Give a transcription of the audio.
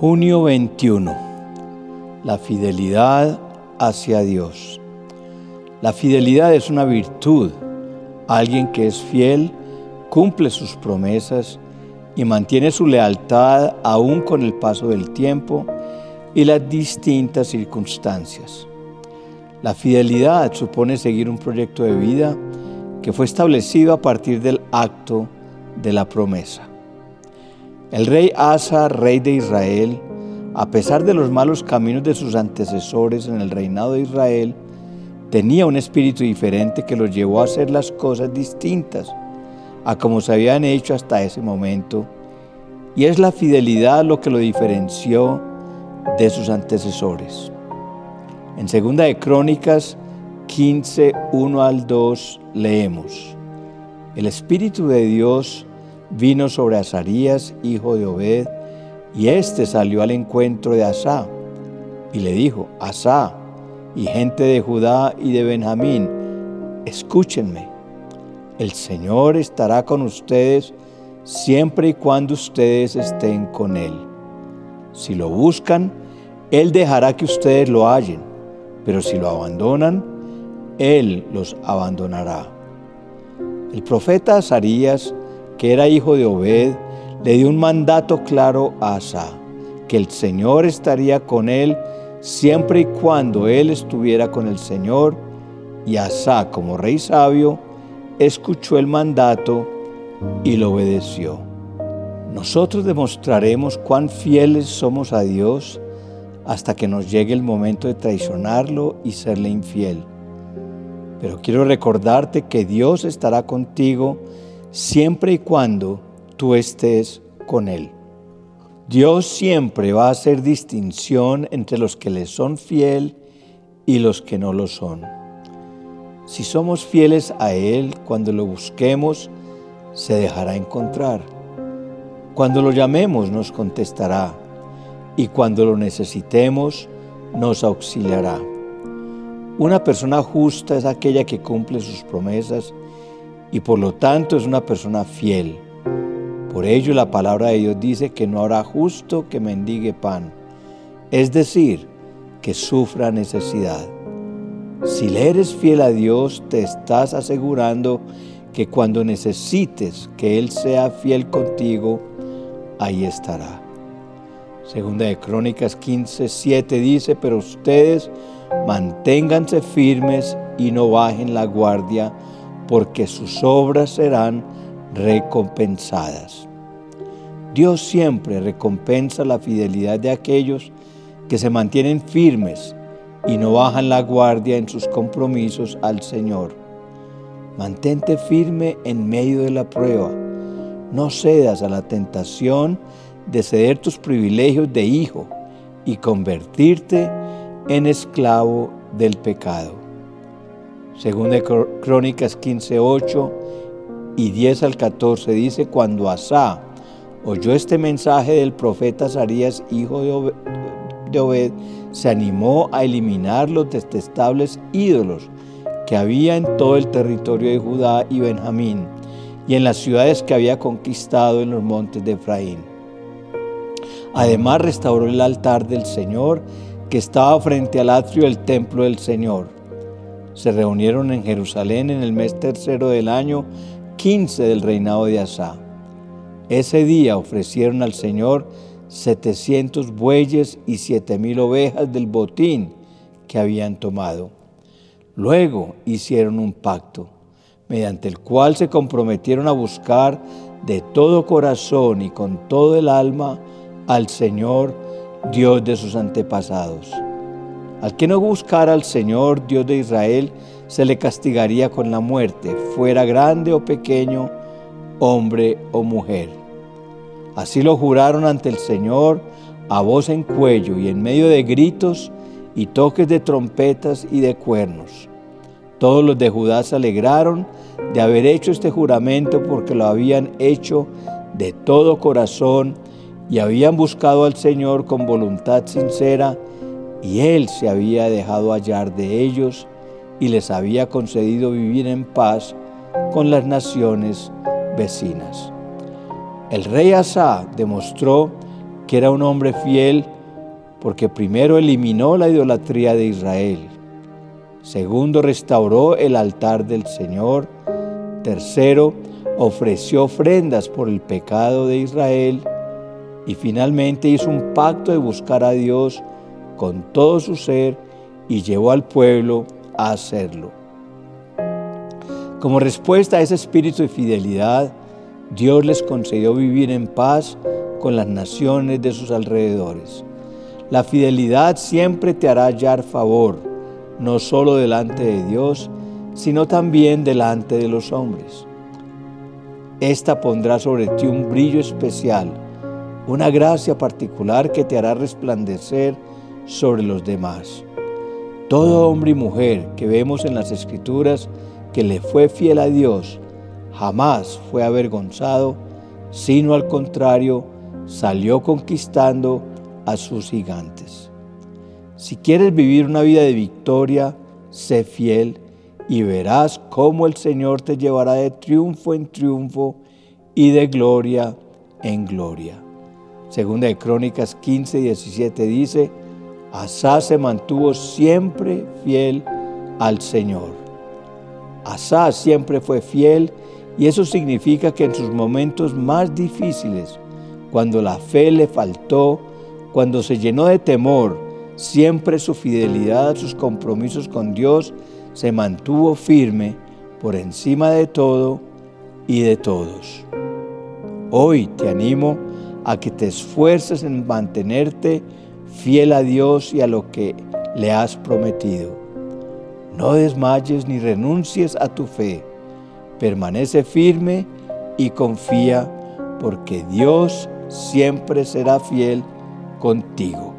Junio 21. La fidelidad hacia Dios. La fidelidad es una virtud. Alguien que es fiel cumple sus promesas y mantiene su lealtad aún con el paso del tiempo y las distintas circunstancias. La fidelidad supone seguir un proyecto de vida que fue establecido a partir del acto de la promesa. El rey Asa, rey de Israel, a pesar de los malos caminos de sus antecesores en el reinado de Israel, tenía un espíritu diferente que los llevó a hacer las cosas distintas a como se habían hecho hasta ese momento, y es la fidelidad lo que lo diferenció de sus antecesores. En Segunda de Crónicas 15, 1 al 2 leemos, El Espíritu de Dios vino sobre Azarías, hijo de Obed, y éste salió al encuentro de Asá, y le dijo, Asá, y gente de Judá y de Benjamín, escúchenme, el Señor estará con ustedes siempre y cuando ustedes estén con Él. Si lo buscan, Él dejará que ustedes lo hallen, pero si lo abandonan, Él los abandonará. El profeta Azarías que era hijo de Obed, le dio un mandato claro a Asa, que el Señor estaría con él siempre y cuando él estuviera con el Señor, y Asa, como rey sabio, escuchó el mandato y lo obedeció. Nosotros demostraremos cuán fieles somos a Dios hasta que nos llegue el momento de traicionarlo y serle infiel. Pero quiero recordarte que Dios estará contigo siempre y cuando tú estés con Él. Dios siempre va a hacer distinción entre los que le son fiel y los que no lo son. Si somos fieles a Él cuando lo busquemos, se dejará encontrar. Cuando lo llamemos nos contestará y cuando lo necesitemos nos auxiliará. Una persona justa es aquella que cumple sus promesas y por lo tanto es una persona fiel. Por ello la palabra de Dios dice que no habrá justo que mendigue pan, es decir, que sufra necesidad. Si le eres fiel a Dios, te estás asegurando que cuando necesites que Él sea fiel contigo, ahí estará. Segunda de Crónicas 15, 7 dice, pero ustedes manténganse firmes y no bajen la guardia, porque sus obras serán recompensadas. Dios siempre recompensa la fidelidad de aquellos que se mantienen firmes y no bajan la guardia en sus compromisos al Señor. Mantente firme en medio de la prueba. No cedas a la tentación de ceder tus privilegios de hijo y convertirte en esclavo del pecado. Según de Crónicas 15, 8 y 10 al 14 dice, cuando Asá oyó este mensaje del profeta Azarías, hijo de Obed, se animó a eliminar los detestables ídolos que había en todo el territorio de Judá y Benjamín y en las ciudades que había conquistado en los montes de Efraín. Además restauró el altar del Señor que estaba frente al atrio del templo del Señor se reunieron en Jerusalén en el mes tercero del año 15 del reinado de Asa. Ese día ofrecieron al Señor 700 bueyes y 7000 ovejas del botín que habían tomado. Luego hicieron un pacto, mediante el cual se comprometieron a buscar de todo corazón y con todo el alma al Señor, Dios de sus antepasados. Al que no buscara al Señor, Dios de Israel, se le castigaría con la muerte, fuera grande o pequeño, hombre o mujer. Así lo juraron ante el Señor a voz en cuello y en medio de gritos y toques de trompetas y de cuernos. Todos los de Judá se alegraron de haber hecho este juramento porque lo habían hecho de todo corazón y habían buscado al Señor con voluntad sincera y él se había dejado hallar de ellos y les había concedido vivir en paz con las naciones vecinas. El rey Asa demostró porque era un hombre fiel, porque primero eliminó la idolatría de Israel, segundo restauró el altar del Señor, tercero ofreció ofrendas por el pecado de Israel y finalmente hizo un pacto de buscar a Dios con todo su ser y llevó al pueblo a hacerlo. Como respuesta a ese espíritu de fidelidad, Dios les concedió vivir en paz con las naciones de sus alrededores. La fidelidad siempre te hará hallar favor, no solo delante de Dios, sino también delante de los hombres. Esta pondrá sobre ti un brillo especial, una gracia particular que te hará resplandecer sobre los demás. Todo hombre y mujer que vemos en las Escrituras que le fue fiel a Dios, jamás fue avergonzado, sino al contrario, salió conquistando a sus gigantes. Si quieres vivir una vida de victoria, sé fiel y verás cómo el Señor te llevará de triunfo en triunfo y de gloria en gloria. Segunda de Crónicas 15, 17 dice, Asá se mantuvo siempre fiel al Señor. Asá siempre fue fiel y eso significa que en sus momentos más difíciles, cuando la fe le faltó, cuando se llenó de temor, siempre su fidelidad a sus compromisos con Dios se mantuvo firme por encima de todo y de todos. Hoy te animo a que te esfuerces en mantenerte fiel a Dios y a lo que le has prometido. No desmayes ni renuncies a tu fe. Permanece firme y confía porque Dios siempre será fiel contigo.